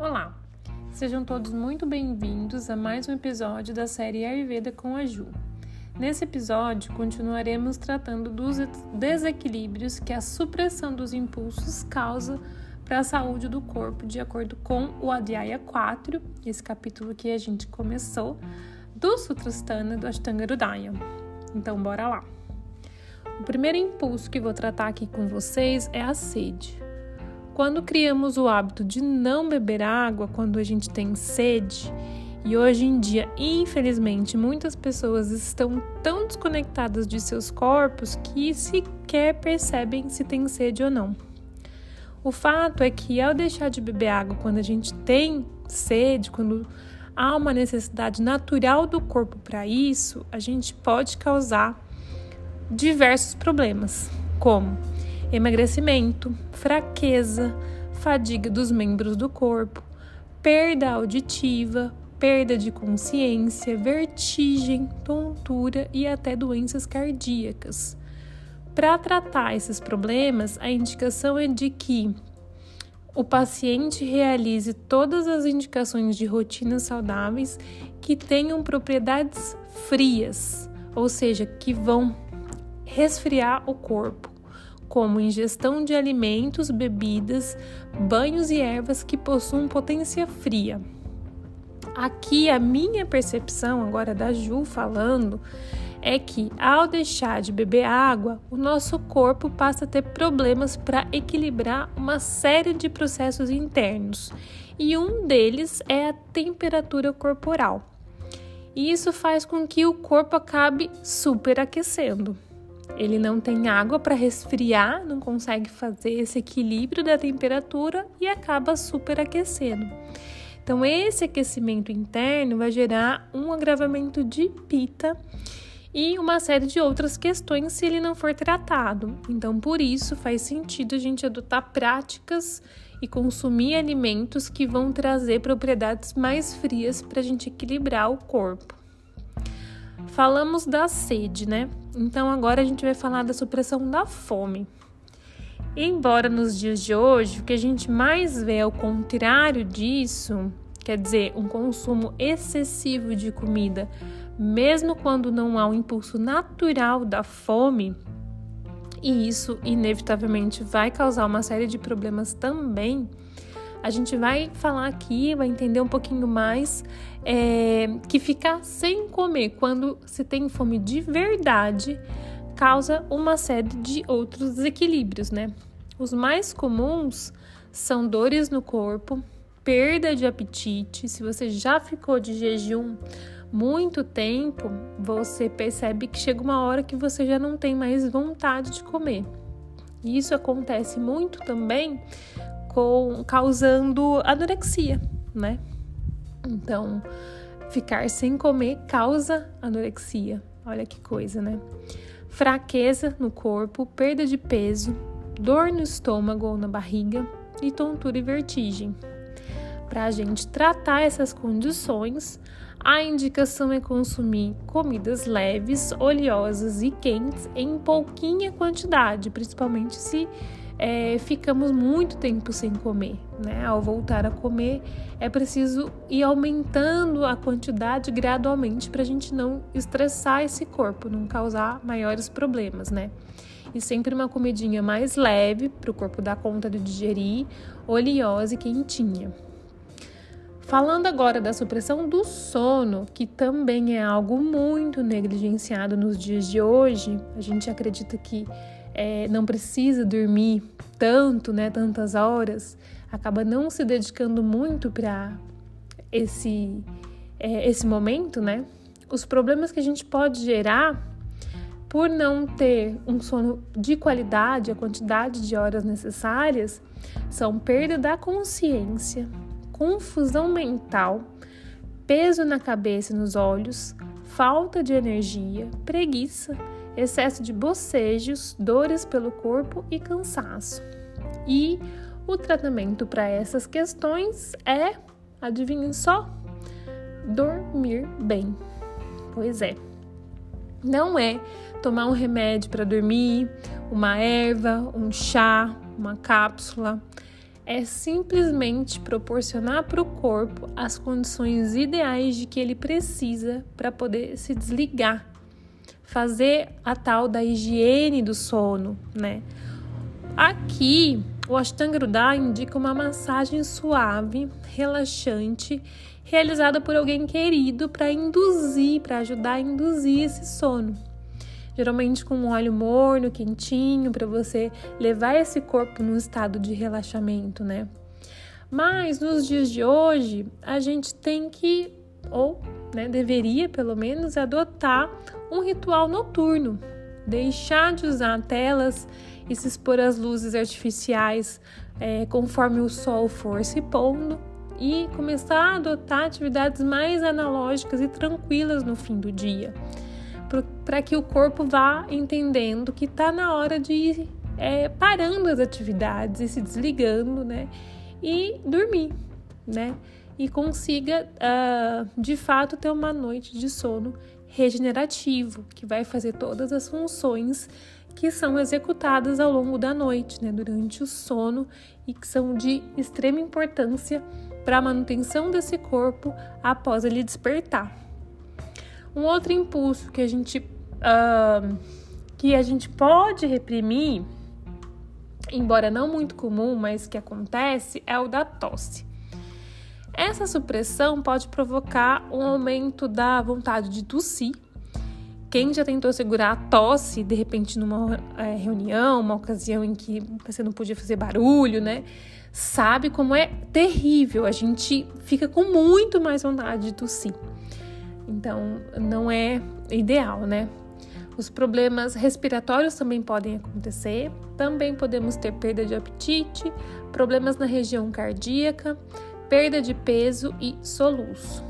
Olá, sejam todos muito bem-vindos a mais um episódio da série Ayurveda com a Ju. Nesse episódio, continuaremos tratando dos desequilíbrios que a supressão dos impulsos causa para a saúde do corpo, de acordo com o Adhyaya 4, esse capítulo que a gente começou, do Sutrasthana do Ashtanga Hridaya. Então, bora lá. O primeiro impulso que vou tratar aqui com vocês é a sede. Quando criamos o hábito de não beber água quando a gente tem sede, e hoje em dia, infelizmente, muitas pessoas estão tão desconectadas de seus corpos que sequer percebem se tem sede ou não. O fato é que ao deixar de beber água quando a gente tem sede, quando há uma necessidade natural do corpo para isso, a gente pode causar diversos problemas, como emagrecimento, fraqueza, fadiga dos membros do corpo, perda auditiva, perda de consciência, vertigem, tontura e até doenças cardíacas. Para tratar esses problemas, a indicação é de que o paciente realize todas as indicações de rotinas saudáveis que tenham propriedades frias, ou seja, que vão resfriar o corpo como ingestão de alimentos, bebidas, banhos e ervas que possuam potência fria. Aqui a minha percepção, agora da Ju falando, é que ao deixar de beber água, o nosso corpo passa a ter problemas para equilibrar uma série de processos internos, e um deles é a temperatura corporal. E isso faz com que o corpo acabe superaquecendo. Ele não tem água para resfriar, não consegue fazer esse equilíbrio da temperatura e acaba superaquecendo. Então, esse aquecimento interno vai gerar um agravamento de pita e uma série de outras questões se ele não for tratado. Então, por isso, faz sentido a gente adotar práticas e consumir alimentos que vão trazer propriedades mais frias para a gente equilibrar o corpo. Falamos da sede, né? Então agora a gente vai falar da supressão da fome. Embora nos dias de hoje o que a gente mais vê ao contrário disso, quer dizer, um consumo excessivo de comida, mesmo quando não há um impulso natural da fome, e isso inevitavelmente vai causar uma série de problemas também. A gente vai falar aqui, vai entender um pouquinho mais é, que ficar sem comer quando se tem fome de verdade causa uma série de outros desequilíbrios, né? Os mais comuns são dores no corpo, perda de apetite. Se você já ficou de jejum muito tempo, você percebe que chega uma hora que você já não tem mais vontade de comer. Isso acontece muito também com causando anorexia, né? Então, ficar sem comer causa anorexia. Olha que coisa, né? Fraqueza no corpo, perda de peso, dor no estômago ou na barriga e tontura e vertigem. Para a gente tratar essas condições, a indicação é consumir comidas leves, oleosas e quentes em pouquinha quantidade, principalmente se é, ficamos muito tempo sem comer. Né? Ao voltar a comer, é preciso ir aumentando a quantidade gradualmente para a gente não estressar esse corpo, não causar maiores problemas, né? E sempre uma comidinha mais leve para o corpo dar conta de digerir, oleosa e quentinha. Falando agora da supressão do sono, que também é algo muito negligenciado nos dias de hoje, a gente acredita que é, não precisa dormir tanto, né, tantas horas, acaba não se dedicando muito para esse é, esse momento, né? Os problemas que a gente pode gerar por não ter um sono de qualidade, a quantidade de horas necessárias, são perda da consciência, confusão mental, peso na cabeça e nos olhos, falta de energia, preguiça excesso de bocejos, dores pelo corpo e cansaço. E o tratamento para essas questões é, adivinhem só, dormir bem. Pois é. Não é tomar um remédio para dormir, uma erva, um chá, uma cápsula. É simplesmente proporcionar para o corpo as condições ideais de que ele precisa para poder se desligar, fazer a tal da higiene do sono, né? Aqui, o Ashtanga Hridaya indica uma massagem suave, relaxante, realizada por alguém querido para induzir, para ajudar a induzir esse sono geralmente com um óleo morno, quentinho, para você levar esse corpo num estado de relaxamento, né? Mas nos dias de hoje, a gente tem que, ou né, deveria pelo menos, adotar um ritual noturno, deixar de usar telas e se expor às luzes artificiais é, conforme o sol for se pondo e começar a adotar atividades mais analógicas e tranquilas no fim do dia para que o corpo vá entendendo que está na hora de ir é, parando as atividades e se desligando, né? E dormir, né? E consiga, uh, de fato, ter uma noite de sono regenerativo, que vai fazer todas as funções que são executadas ao longo da noite, né, durante o sono e que são de extrema importância para a manutenção desse corpo após ele despertar. Um outro impulso que a gente uh, que a gente pode reprimir, embora não muito comum, mas que acontece, é o da tosse. Essa supressão pode provocar um aumento da vontade de tossir. Quem já tentou segurar a tosse, de repente, numa é, reunião, uma ocasião em que você não podia fazer barulho, né? Sabe como é terrível. A gente fica com muito mais vontade de tossir. Então, não é ideal, né? Os problemas respiratórios também podem acontecer. Também podemos ter perda de apetite, problemas na região cardíaca, perda de peso e soluço.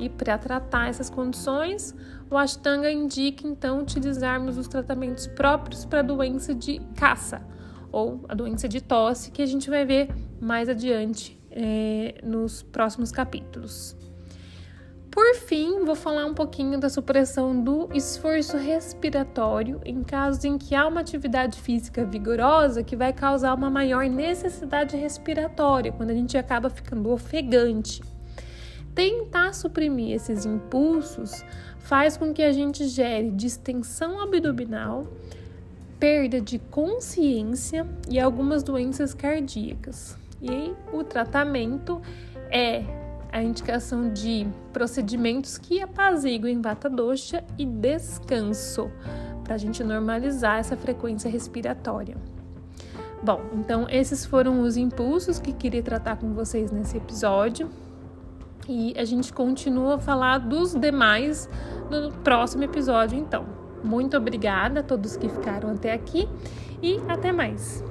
E para tratar essas condições, o Ashtanga indica então utilizarmos os tratamentos próprios para a doença de caça ou a doença de tosse, que a gente vai ver mais adiante é, nos próximos capítulos. Por fim, vou falar um pouquinho da supressão do esforço respiratório em casos em que há uma atividade física vigorosa que vai causar uma maior necessidade respiratória, quando a gente acaba ficando ofegante. Tentar suprimir esses impulsos faz com que a gente gere distensão abdominal, perda de consciência e algumas doenças cardíacas. E o tratamento é a indicação de procedimentos que apaziguem vata dosha e descanso, para a gente normalizar essa frequência respiratória. Bom, então esses foram os impulsos que queria tratar com vocês nesse episódio. E a gente continua a falar dos demais no próximo episódio, então. Muito obrigada a todos que ficaram até aqui e até mais.